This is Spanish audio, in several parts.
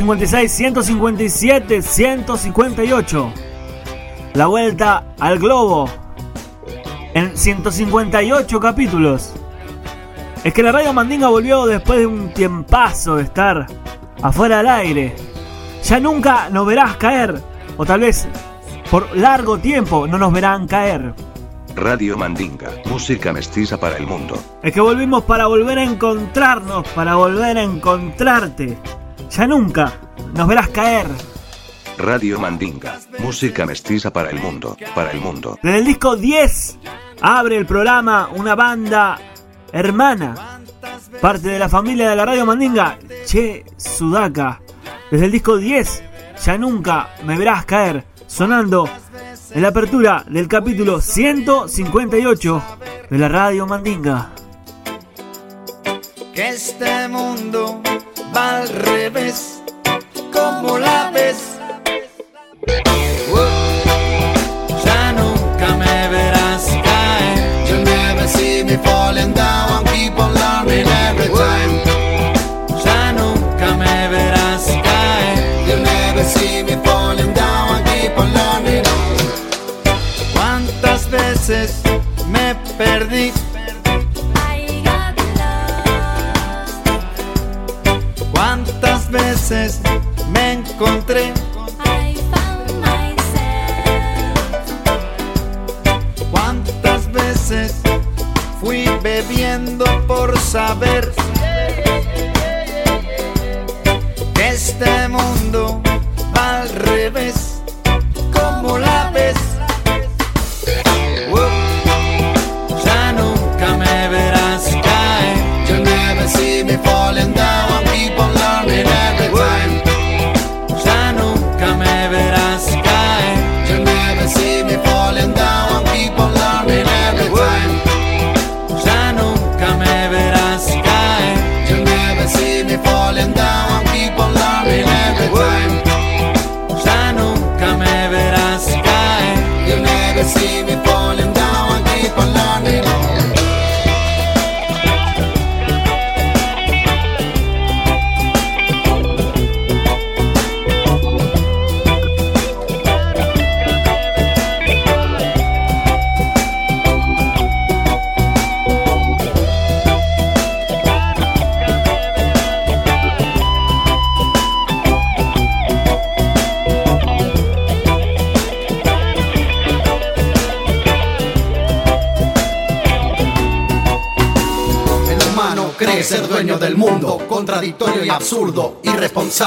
156, 157, 158. La vuelta al globo. En 158 capítulos. Es que la radio Mandinga volvió después de un tiempazo de estar afuera del aire. Ya nunca nos verás caer. O tal vez por largo tiempo no nos verán caer. Radio Mandinga, música mestiza para el mundo. Es que volvimos para volver a encontrarnos, para volver a encontrarte. Ya nunca nos verás caer. Radio Mandinga, música mestiza para el mundo, para el mundo. Desde el disco 10 abre el programa una banda hermana, parte de la familia de la radio Mandinga, Che Sudaka. Desde el disco 10, ya nunca me verás caer, sonando en la apertura del capítulo 158 de la radio Mandinga. que este mundo va al revés, como la ves. Veces me encontré? ¿Cuántas veces fui bebiendo por saber que este mundo va al revés? como la ves?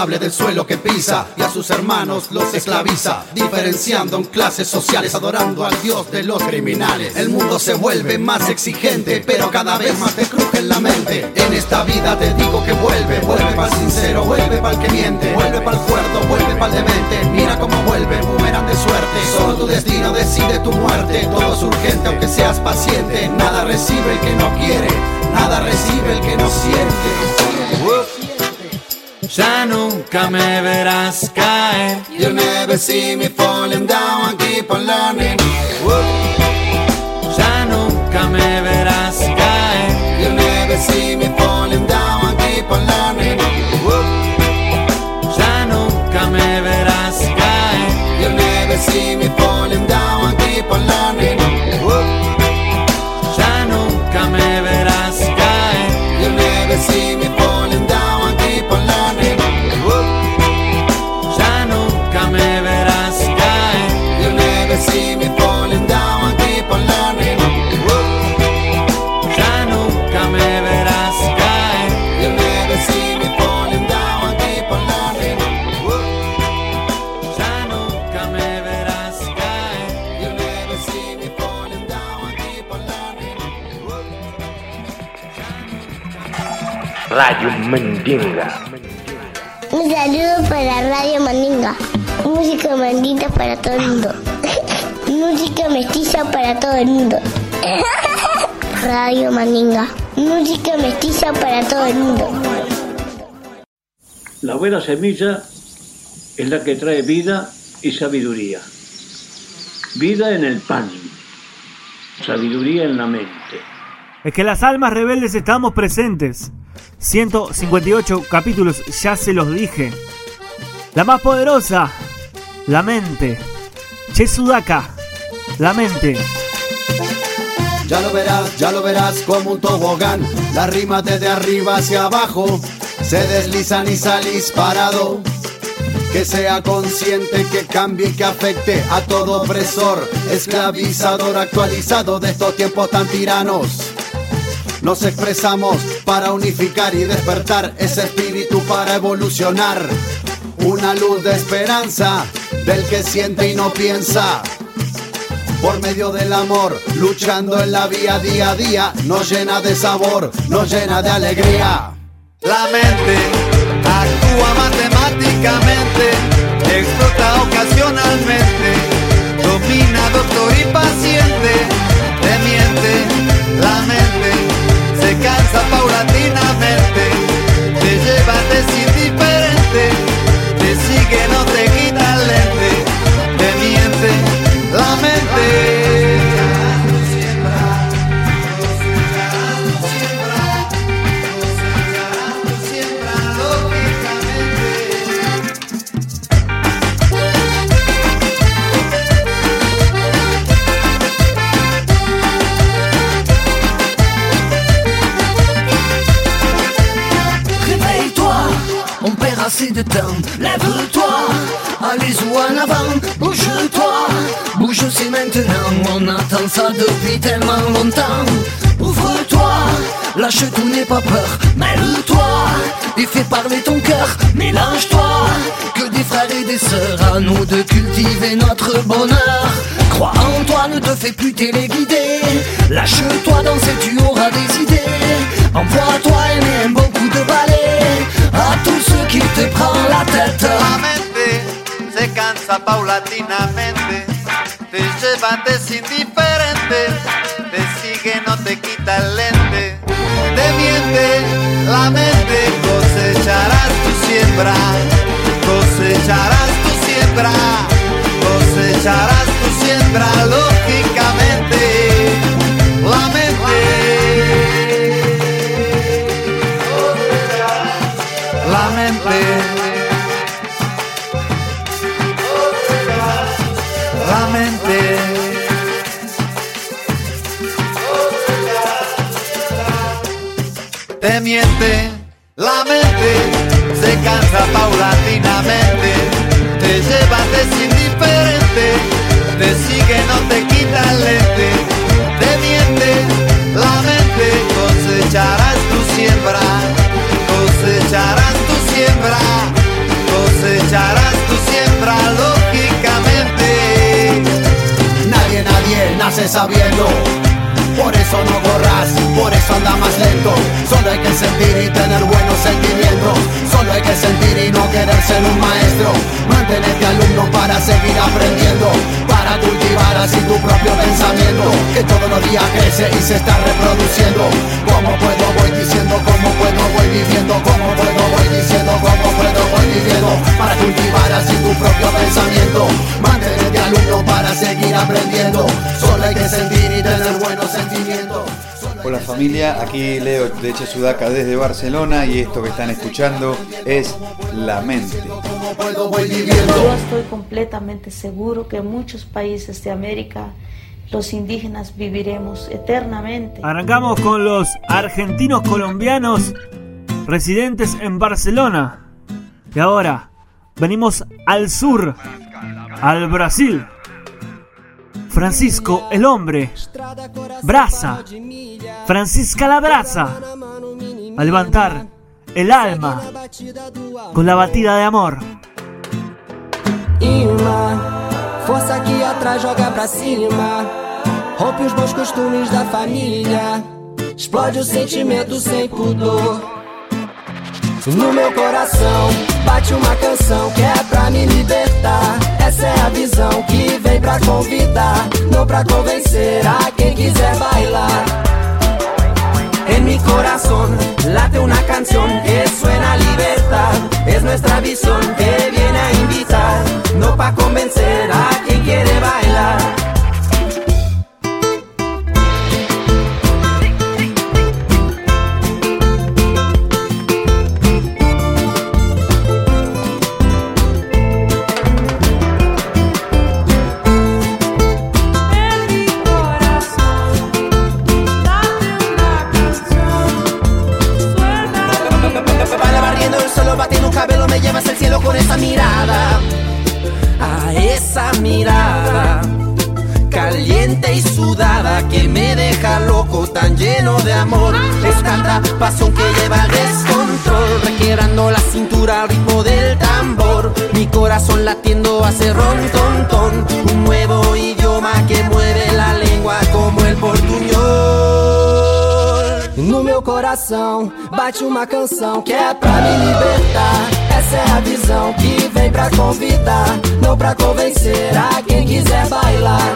Irresponsable del suelo que pisa y a sus hermanos los esclaviza, diferenciando en clases sociales, adorando al Dios de los criminales. El mundo se vuelve más exigente, pero cada vez más te cruje en la mente. En esta vida te digo que vuelve, vuelve para el sincero, vuelve para el que miente, vuelve para el cuerdo, vuelve para el demente. Mira cómo vuelve, boomerang de suerte. Solo tu destino decide tu muerte. Todo es urgente, aunque seas paciente. Nada recibe el que no quiere, nada recibe el que no siente. Ya nunca me verás caer. You'll never see me falling down and keep on learning. Ya nunca me verás caer. You'll never see me falling down and keep on learning. Radio Mandinga. Un saludo para Radio Mandinga. Música mandita para todo el mundo. Música mestiza para todo el mundo. Radio Mandinga. Música mestiza para todo el mundo. La buena semilla es la que trae vida y sabiduría. Vida en el pan, sabiduría en la mente. Es que las almas rebeldes estamos presentes. 158 capítulos, ya se los dije. La más poderosa, la mente. Che Sudaka, la mente. Ya lo verás, ya lo verás como un tobogán. Las rimas desde arriba hacia abajo se deslizan y salís parado. Que sea consciente, que cambie que afecte a todo opresor, esclavizador actualizado de estos tiempos tan tiranos. Nos expresamos para unificar y despertar ese espíritu para evolucionar. Una luz de esperanza del que siente y no piensa por medio del amor, luchando en la vía día a día, nos llena de sabor, nos llena de alegría. La mente actúa matemáticamente, explota ocasionalmente, domina doctor y paciente, te miente, la mente se cansa paulatinamente, te lleva, te es indiferente, te sigue, no te quita el lente, te miente, la mente. De temps. Lève-toi, allez ou en avant. Bouge-toi, bouge c'est maintenant. On attend ça depuis tellement longtemps. Ouvre-toi, lâche tout, n'aie pas peur. Mêle-toi et fais parler ton cœur. Mélange-toi, que des frères et des sœurs. À nous de cultiver notre bonheur. Crois en toi, ne te fais plus téléguider. Lâche-toi, danser, tu auras des idées. Envoie-toi aimer un bon coup de balai paulatinamente, te lleva, te familia, aquí Leo de Sudaca desde Barcelona y esto que están escuchando es La Mente. Yo estoy completamente seguro que en muchos países de América los indígenas viviremos eternamente. Arrancamos con los argentinos colombianos residentes en Barcelona. Y ahora venimos al sur, al Brasil. Francisco el hombre, brasa, Francisca la brasa, a levantar el alma con la batida de amor. Força que atrás joga pra cima, rompe os bons costumes da família, explode o sentimento sem pudor. No meu coração bate uma canção que é pra me libertar. Essa é a visão que vem pra convidar, não pra convencer a quem quiser bailar. En mi corazón late una canción que suena a libertad. Es nuestra visión que viene a invitar, no pa' convencer a quien quiere bailar. Esa mirada. A esa mirada. Caliente y sudada que me deja loco, tan lleno de amor. Es tanta pasión que lleva al descontrol, requebrando la cintura al ritmo del tambor. Mi corazón latiendo hace ron ton ton, un nuevo idioma que mueve la lengua como el portuñol. No meu coração bate uma canção que é pra me libertar. Essa é a visão que vem pra convidar, não pra convencer a quem quiser bailar.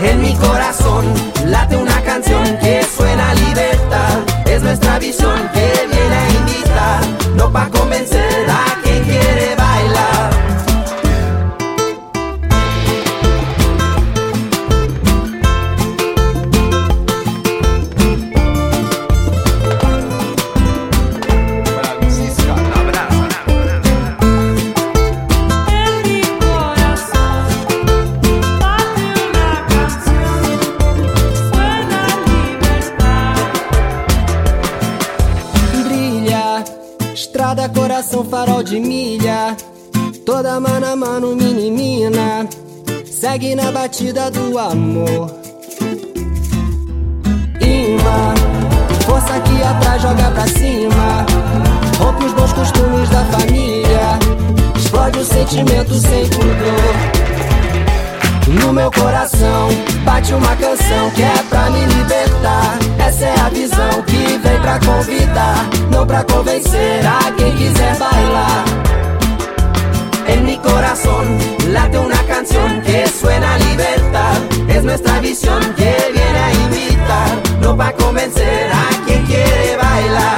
En mi corazón late una canción que suena a libertad. Es nuestra visión que viene a invitar, no pa' convencer a quien quiere de milha. Toda mano a mano, mini mina. Segue na batida do amor. Imã, força que atrás joga pra cima. Rompe os bons costumes da família. Explode o sentimento sem pudor. No meu coração bate uma canção que é pra me libertar. Essa é a visão que vem pra convidar, não pra convencer a quem quiser bailar. En mi corazón late una canción que suena a libertad. Es nuestra visión que viene a invitar, no pa' convencer a quien quiere bailar.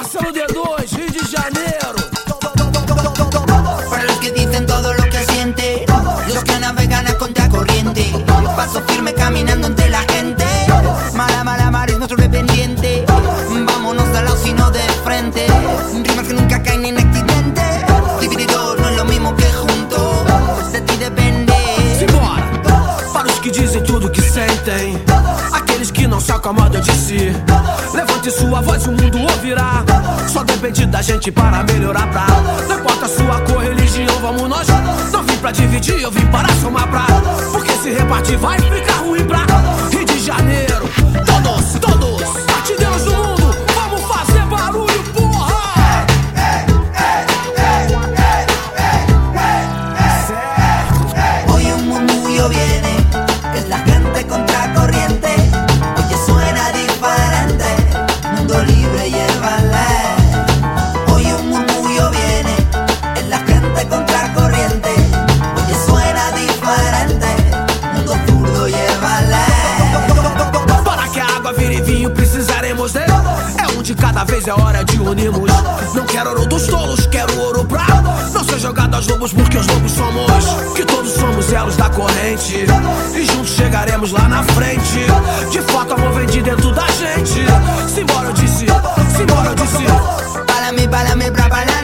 Marcelo D2, Rio de Janeiro. Para los que dicen todo lo que siente, los que navegan a contracorriente, paso firme caminando entre la gente. Mala, mala, mar es nuestro dependiente. Vámonos al lado, sino de frente. Rimas que nunca caen en accidente. Dividido no es lo mismo que junto. De ti depende. Simbora! Para os que dizem tudo que sentem, aqueles que não se acomodam de si. Levante sua voz, o mundo ouvirá. Só depende da gente para melhorar pra. Não importa a sua cor, religião, vamos nós. Não vim pra dividir, eu vim para somar pra. Porque se repartir vai ficar ruim pra. Rio de Janeiro, todos, todos, água vire vinho, precisaremos dele. É um de cada vez, é hora de unirmos. Não quero ouro dos tolos, quero ouro pra não ser jogado aos lobos, porque os lobos somos. Que todos somos elos da corrente. E juntos chegaremos lá na frente. De fato, amor vem de dentro da gente. Simbora, eu disse, simbora, eu disse. Pálame, pálame pra pa'lante.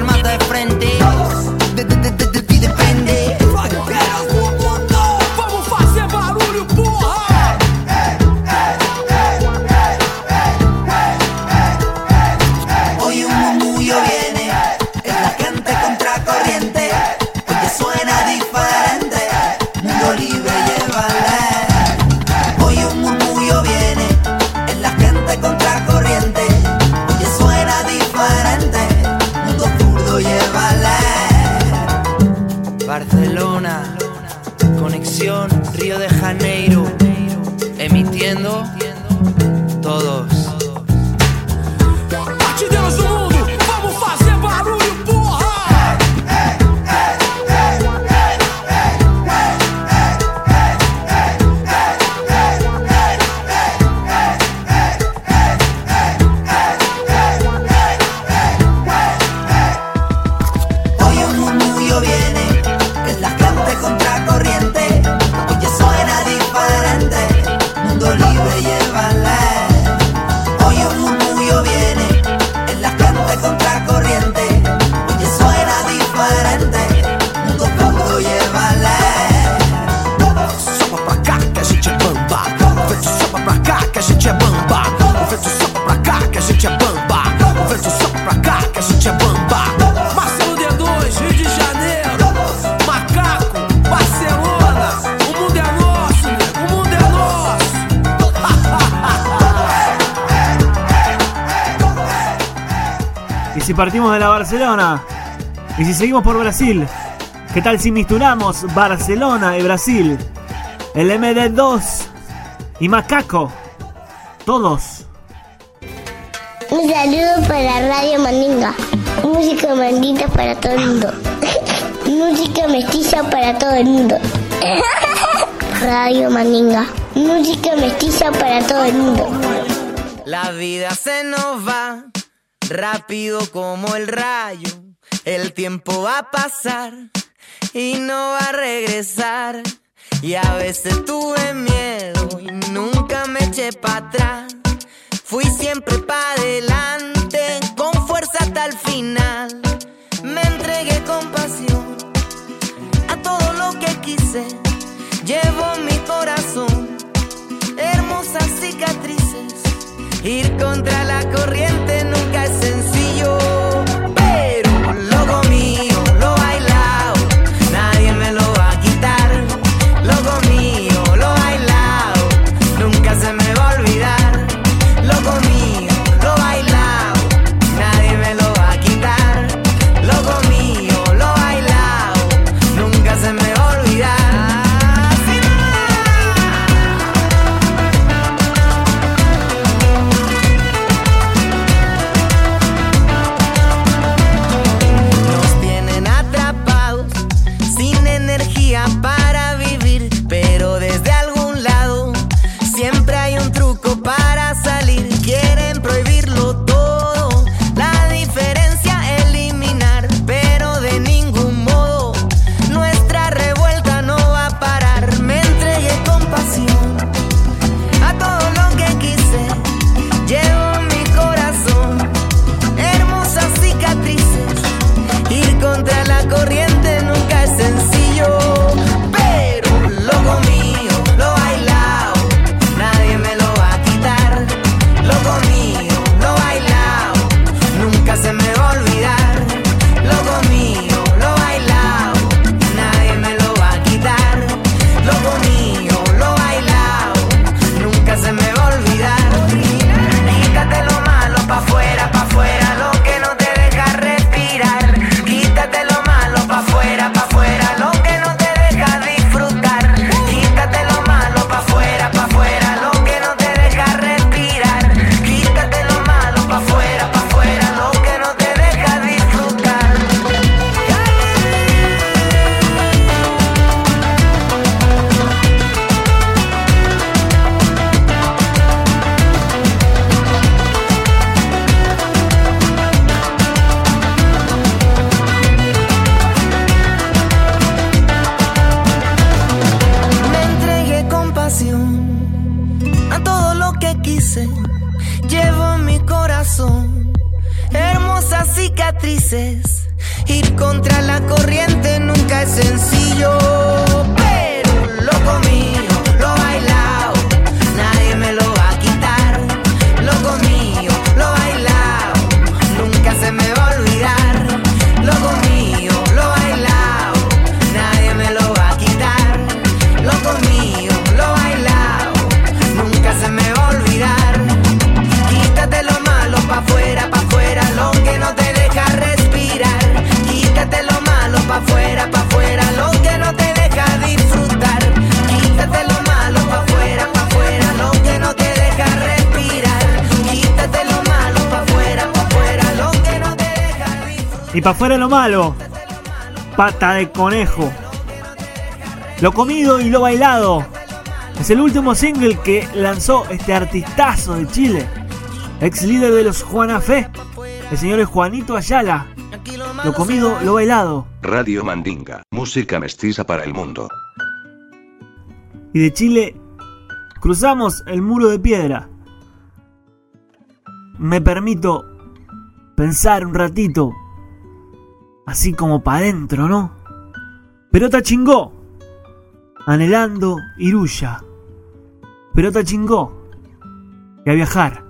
Sin armas de frente. Partimos de la Barcelona? ¿Y si seguimos por Brasil? ¿Qué tal si misturamos Barcelona y Brasil? El MD2 y Macaco. Todos. Un saludo para Radio Mandinga. Música mandita para todo el mundo. Música mestiza para todo el mundo. Radio Mandinga. Música mestiza para todo el mundo. La vida se nos va rápido como el rayo. El tiempo va a pasar y no va a regresar. Y a veces tuve miedo y nunca me eché para atrás. Fui siempre para adelante, con fuerza hasta el final. Me entregué con pasión a todo lo que quise. Llevo mi corazón hermosas cicatrices. Ir contra la corriente nunca es Ir contra la corriente nunca es sencillo. Y para afuera lo malo, pata de conejo. Lo comido y lo bailado. Es el último single que lanzó este artistazo de Chile, ex líder de los Juana Fe, el señor Juanito Ayala. Lo comido, lo bailado. Radio Mandinga, música mestiza para el mundo. Y de Chile cruzamos el muro de piedra. Me permito pensar un ratito así como para adentro, ¿no? Pelota chingó, anhelando Iruya. Pelota chingó, y a viajar.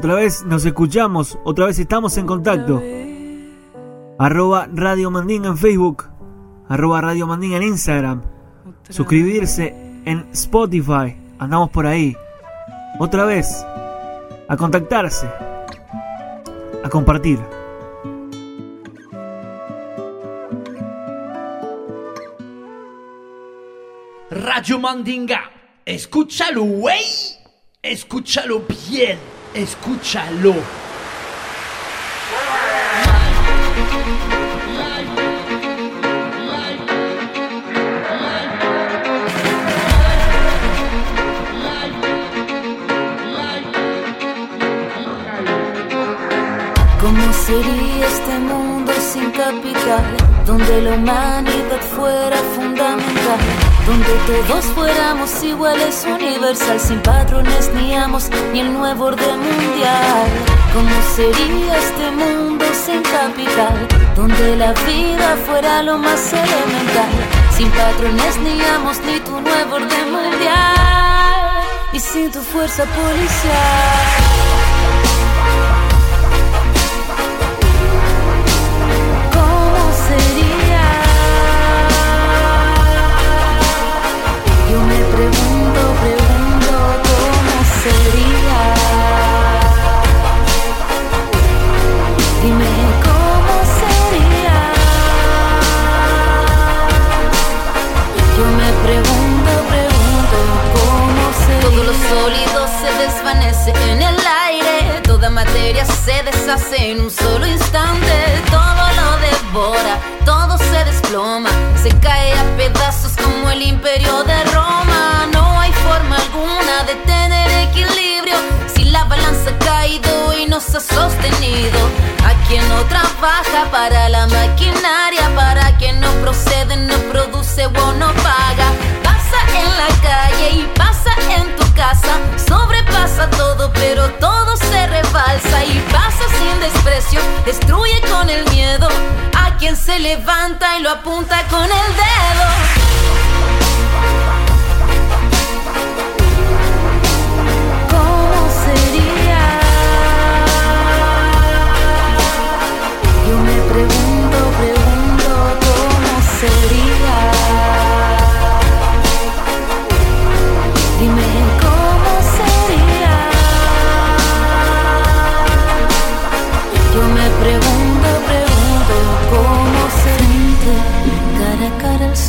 Otra vez nos escuchamos, otra vez estamos en contacto. Arroba Radio Mandinga en Facebook, arroba Radio Mandinga en Instagram. Suscribirse en Spotify, andamos por ahí. Otra vez, a contactarse, a compartir. Radio Mandinga, escúchalo, güey. Escúchalo bien, escúchalo. ¿Cómo sería este mundo sin capital? Donde la humanidad fuera fundamental, donde todos fuéramos iguales, universal, sin patrones ni amos, ni el nuevo orden mundial. ¿Cómo sería este mundo sin capital? Donde la vida fuera lo más elemental, sin patrones ni amos, ni tu nuevo orden mundial, y sin tu fuerza policial. Toda materia se deshace en un solo instante, todo lo devora, todo se desploma, se cae a pedazos como el imperio de Roma. No hay forma alguna de tener equilibrio si la balanza ha caído y no se ha sostenido. A quien no trabaja para la maquinaria, para quien no procede, no produce o no paga. Pasa en la calle y pasa en tu casa, sobrepasa todo, pero todo se rebalsa y pasa sin desprecio, destruye con el miedo a quien se levanta y lo apunta con el dedo.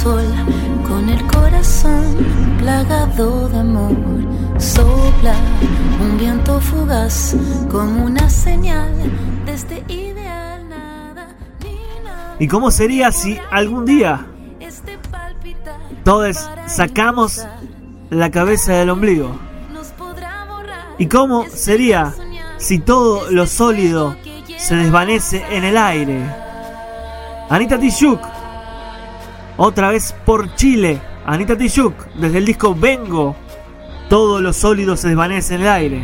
A cara al sol, con el corazón plagado de amor. Sopla un viento fugaz como una señal de este ideal nada. ¿Y cómo sería si algún día todos sacamos la cabeza del ombligo? ¿Y cómo sería si todo lo sólido se desvanece en el aire? Anita Tijoux, otra vez por Chile. Anita Tijoux, desde el disco Vengo, todo lo sólido se desvanece en el aire.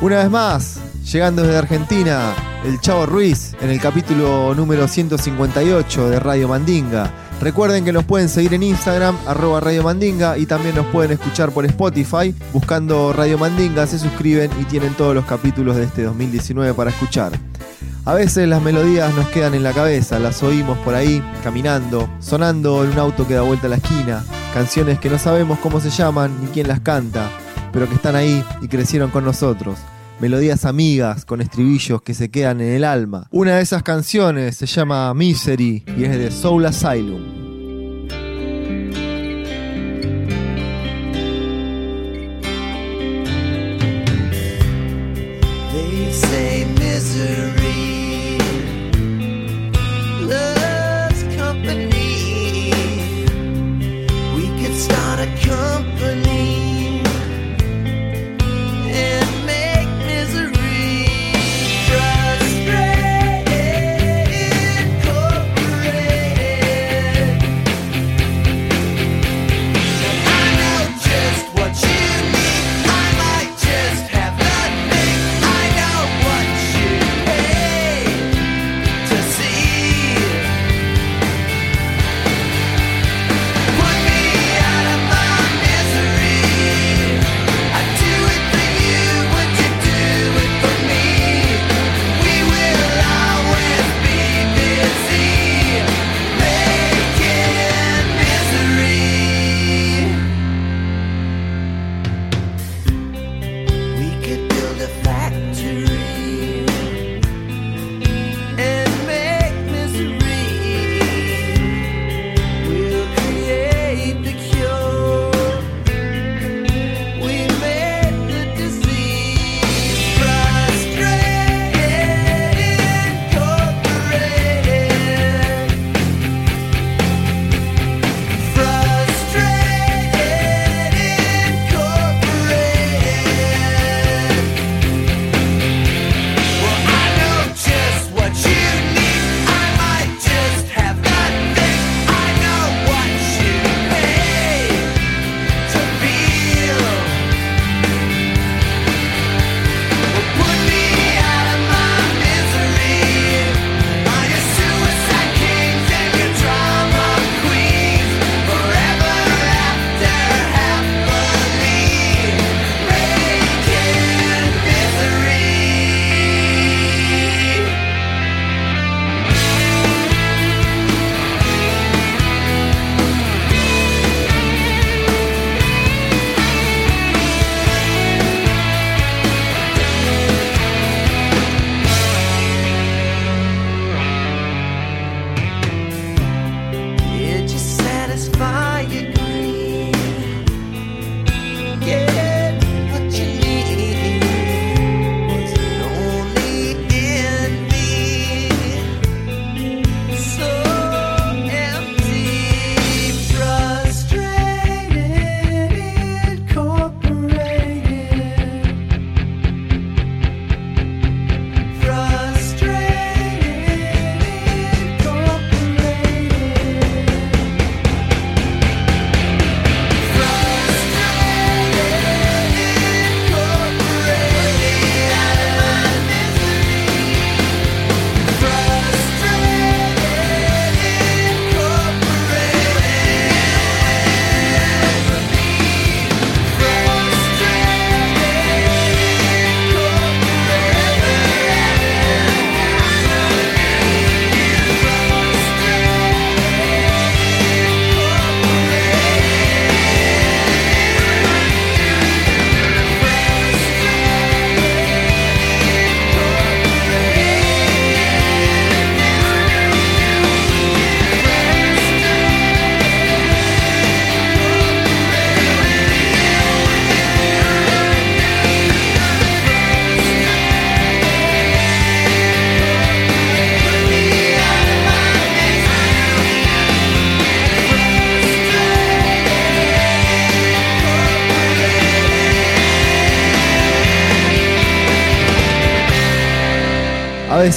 Una vez más, llegando desde Argentina, el Chavo Ruiz en el capítulo número 158 de Radio Mandinga. Recuerden que nos pueden seguir en Instagram, arroba Radio Mandinga, y también nos pueden escuchar por Spotify. Buscando Radio Mandinga, se suscriben y tienen todos los capítulos de este 2019 para escuchar. A veces las melodías nos quedan en la cabeza, las oímos por ahí, caminando, sonando en un auto que da vuelta a la esquina, canciones que no sabemos cómo se llaman ni quién las canta, pero que están ahí y crecieron con nosotros. Melodías amigas con estribillos que se quedan en el alma. Una de esas canciones se llama Misery y es de Soul Asylum. Misery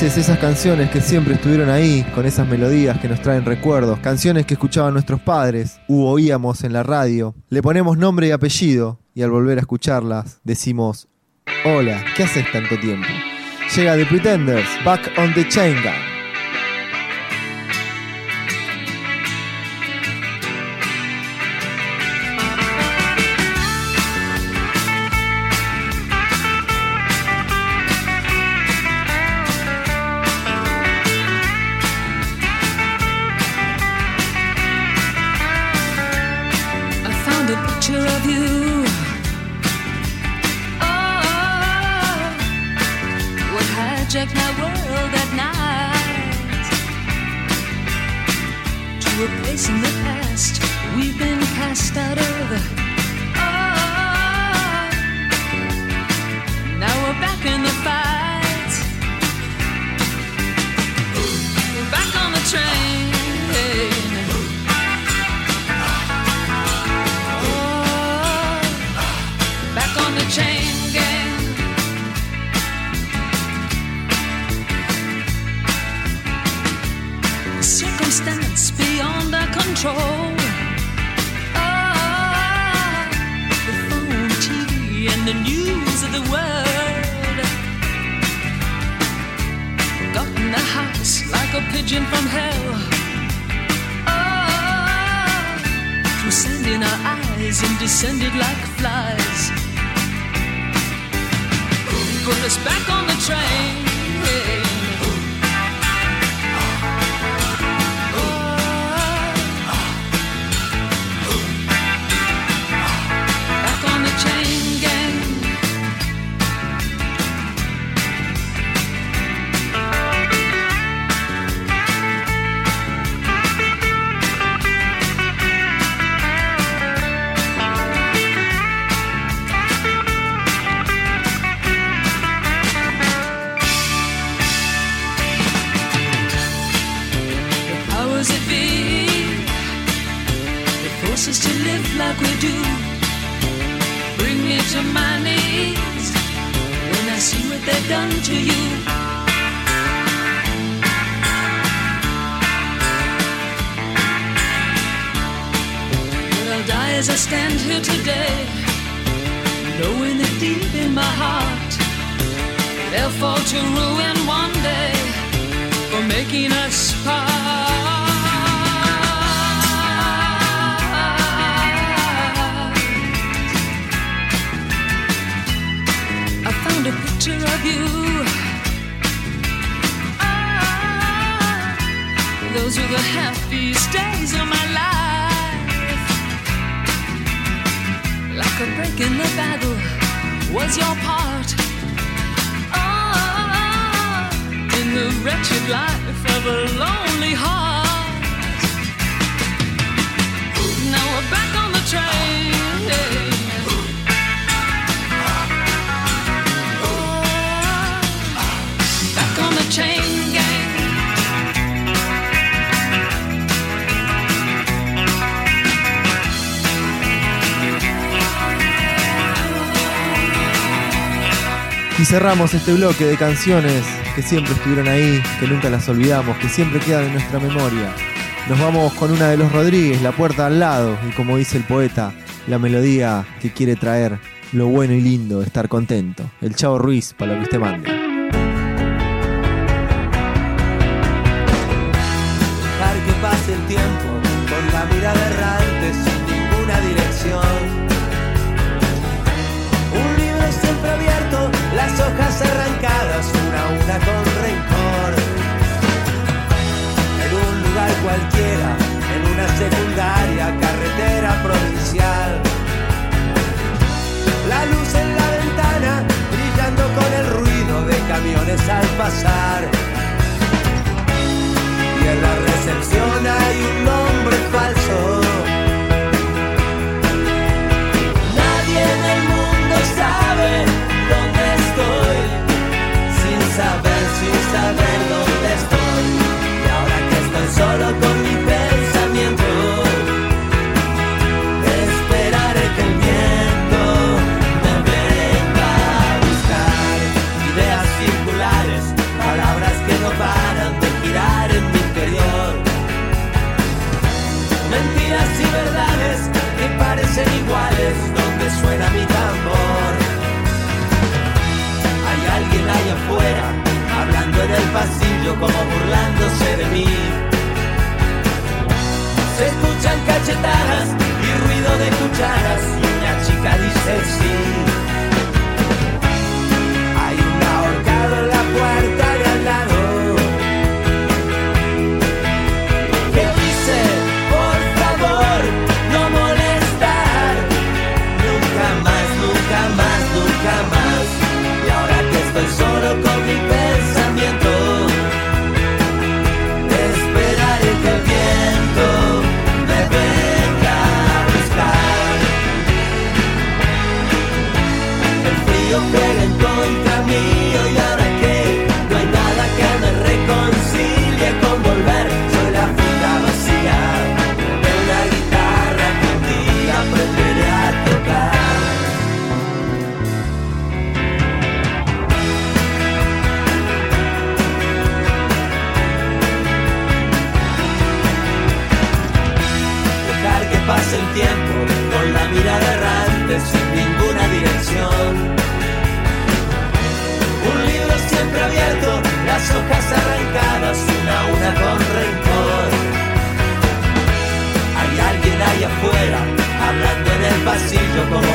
esas canciones que siempre estuvieron ahí, con esas melodías que nos traen recuerdos, canciones que escuchaban nuestros padres u oíamos en la radio, le ponemos nombre y apellido y al volver a escucharlas decimos, hola, ¿qué haces tanto tiempo? Llega The Pretenders, Back on the Chain Gang. Hijacked my world at night to a place in the past we've been cast out of. Oh, now we're back in the fight. Control. Ah, the phone, TV, and the news of the world. Got in the house like a pigeon from hell. Ah, through sand in our eyes and descended like flies. Put us back on the train. As I stand here today, knowing it deep in my heart they'll fall to ruin one day for making us part. A picture of you. Ah, those were the happiest days of my life. Like a break in the battle was your part. Ah, in the wretched life of a lonely heart. Now we're back on the train. Y cerramos este bloque de canciones que siempre estuvieron ahí, que nunca las olvidamos, que siempre quedan en nuestra memoria. Nos vamos con una de los Rodríguez, La puerta al lado, y como dice el poeta, la melodía que quiere traer lo bueno y lindo estar contento. El Chavo Ruiz, para lo que usted mande. Con rencor. En un lugar cualquiera, en una secundaria, carretera provincial. La luz en la ventana, brillando con el ruido de camiones al pasar. Y en la recepción hay un nombre falso. Pasillo como burlándose de mí. Se escuchan cachetadas y ruido de cucharas y una chica dice sí. En el pasillo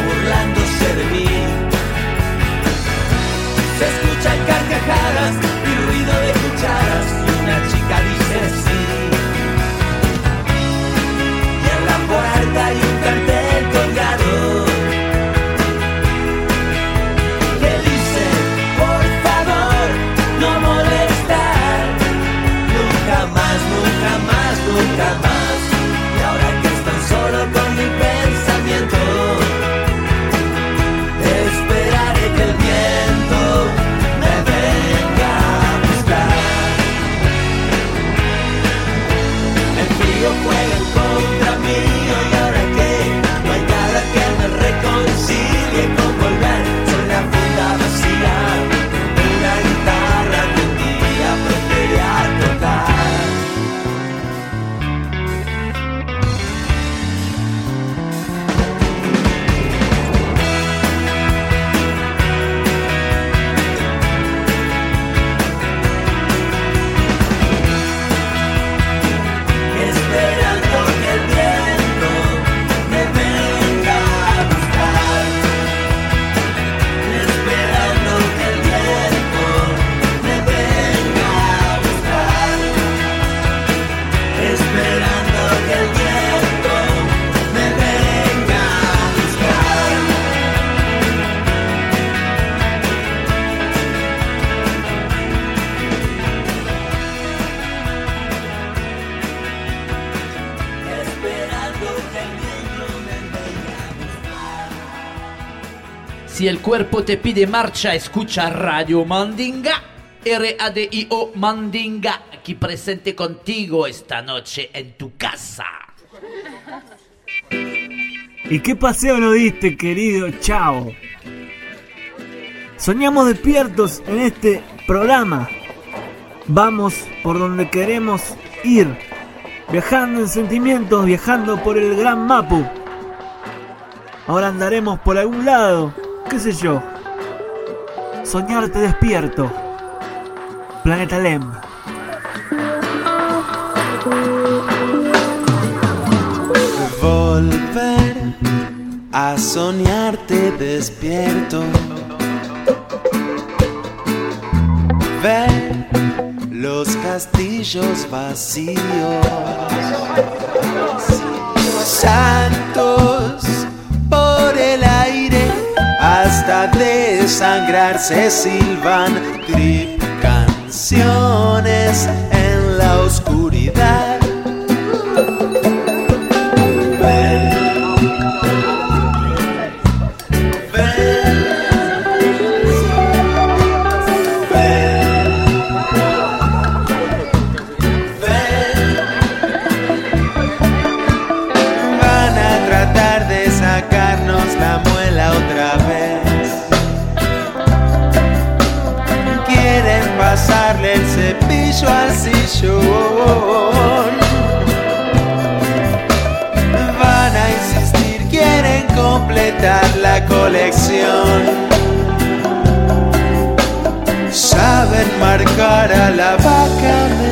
El cuerpo te pide marcha, escucha Radio Mandinga. R-A-D-I-O Mandinga, aquí presente contigo esta noche en tu casa. ¿Y qué paseo lo diste, querido Chao? Soñamos despiertos en este programa. Vamos por donde queremos ir. Viajando en sentimientos, viajando por el gran Mapu. Ahora andaremos por algún lado, qué sé yo. Soñarte despierto. Planeta Lem. Volver a soñarte despierto. Ver los castillos vacíos. Santos por el aire hasta desangrarse silban trip canciones en la oscuridad. Van a tratar de sacarnos la muela otra vez. derecho al sillón. Van a insistir, quieren completar la colección. Saben marcar a la vaca.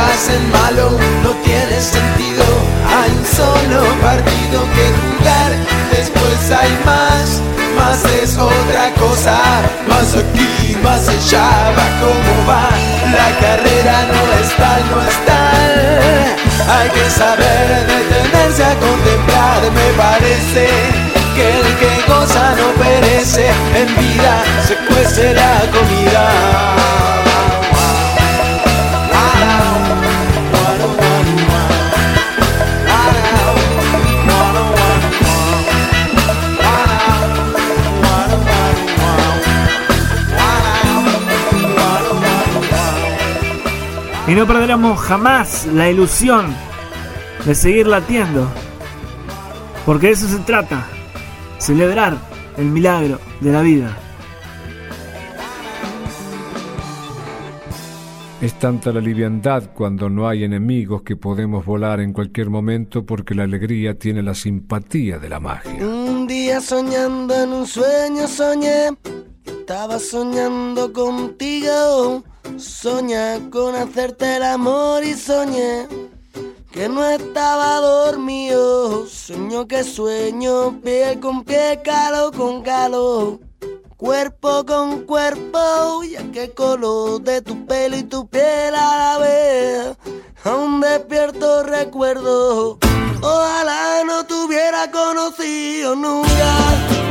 Pongas en malo, no tiene sentido. Hay un solo partido que jugar, después hay más, más es otra cosa. Más aquí, más allá, va como va. La carrera no es tal, no es tal. Hay que saber detenerse a contemplar, me parece que el que goza no perece, en vida se cuece la comida. Y no perderemos jamás la ilusión de seguir latiendo. Porque de eso se trata. Celebrar el milagro de la vida. Es tanta la liviandad cuando no hay enemigos que podemos volar en cualquier momento porque la alegría tiene la simpatía de la magia. Un día soñando en un sueño soñé estaba soñando contigo. Soñé con hacerte el amor y soñé que no estaba dormido. Sueño que sueño, pie con pie, calo con calo. Cuerpo con cuerpo, ya que color de tu pelo y tu piel a la vez. Aún despierto recuerdo, ojalá no te hubiera conocido nunca.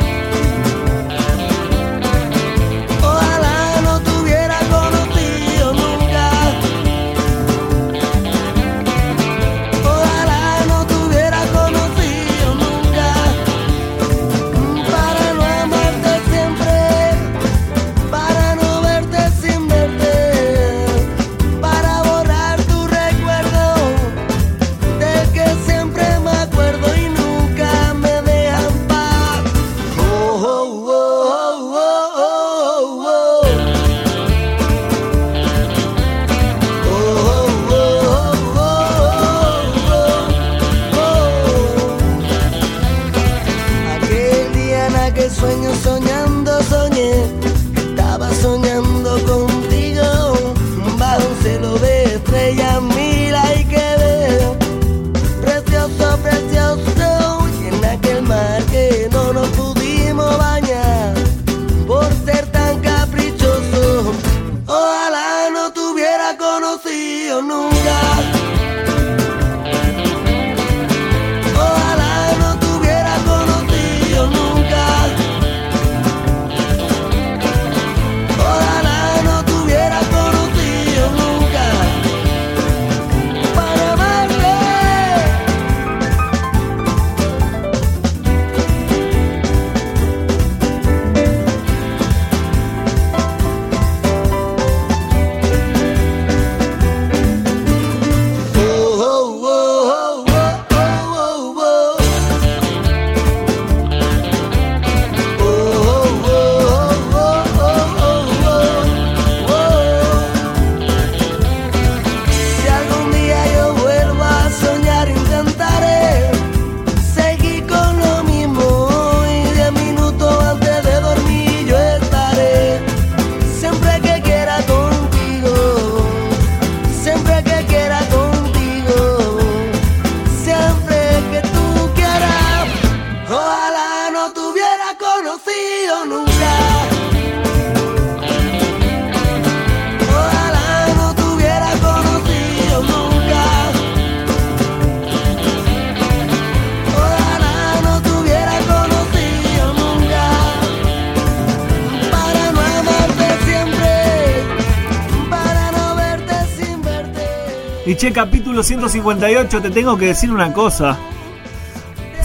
Che, capítulo 158, te tengo que decir una cosa.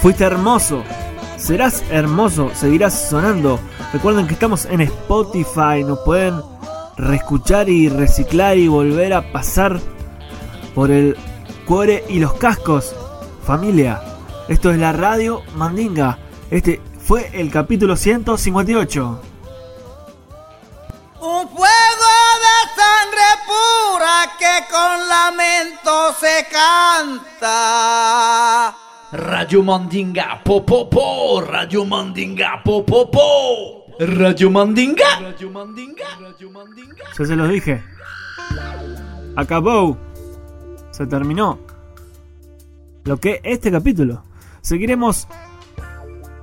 Fuiste hermoso. Serás hermoso, seguirás sonando. Recuerden que estamos en Spotify, nos pueden reescuchar y reciclar y volver a pasar por el cuore y los cascos. Familia, esto es la radio Mandinga. Este fue el capítulo 158. Radio Mandinga, po po Radio Mandinga, po po po, Radio Mandinga. Yo se los dije. acabó. Se terminó. Lo que este capítulo. Seguiremos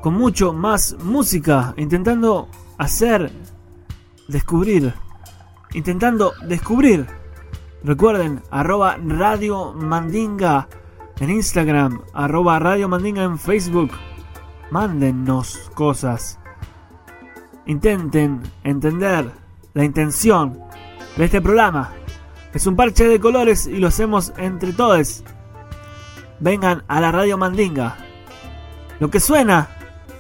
con mucho más música, intentando hacer, descubrir, intentando descubrir. Recuerden, arroba Radio Mandinga en Instagram, arroba Radio Mandinga en Facebook. Mándennos cosas. Intenten entender la intención de este programa. Es un parche de colores y lo hacemos entre todos. Vengan a la Radio Mandinga. Lo que suena,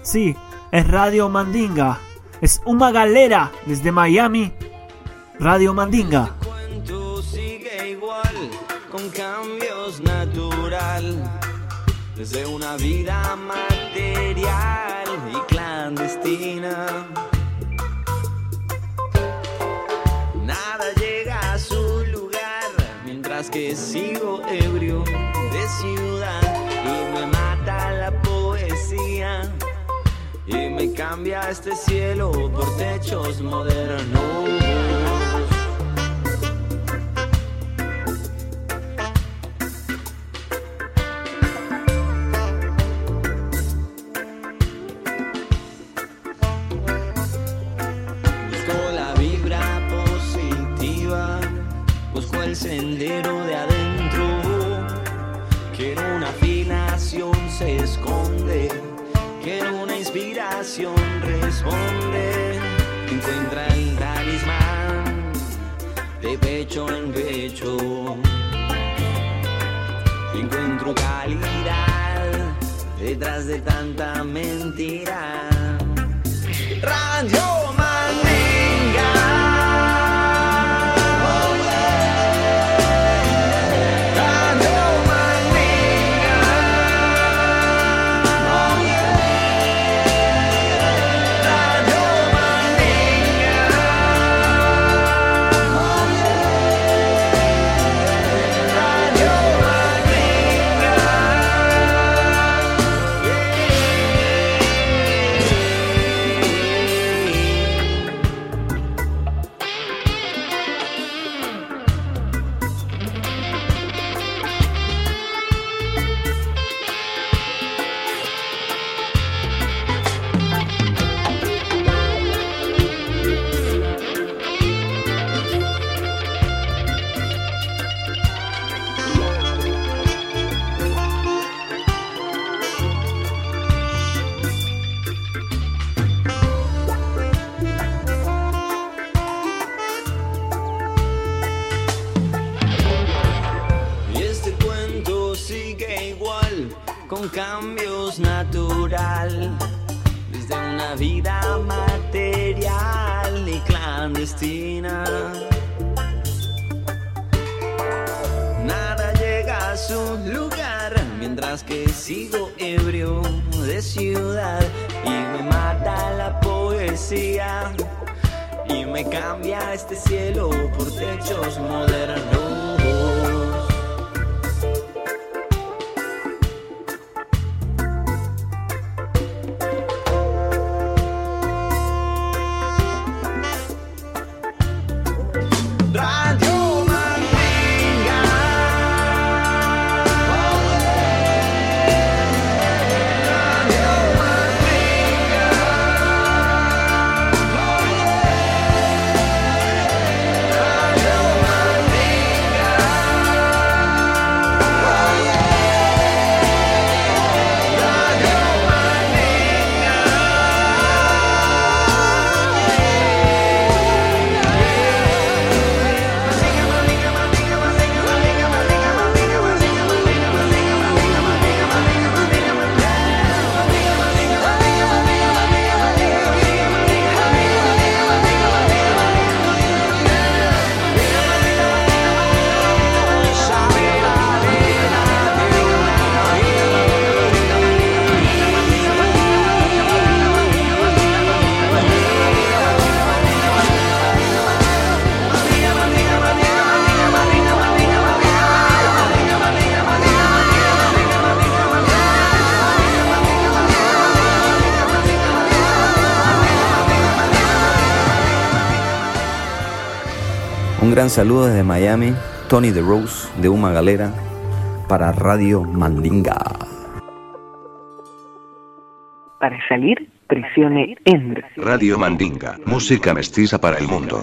sí, es Radio Mandinga. Es una galera desde Miami. Radio Mandinga. Con cambios natural. Desde una vida material y clandestina. Nada llega a su lugar mientras que sigo ebrio de ciudad y me mata la poesía. Y me cambia este cielo por techos modernos. El sendero de adentro, que en una afinación se esconde, que en una inspiración responde, encuentra el talismán de pecho en pecho, encuentro calidad detrás de tanta mentira. Radio sigo ebrio de ciudad y me mata la poesía. Y me cambia este cielo por techos modernos. Gran saludo desde Miami Tony de Rose de Uma Galera para Radio Mandinga. Para salir, presione Enter. Radio Mandinga, música mestiza para el mundo.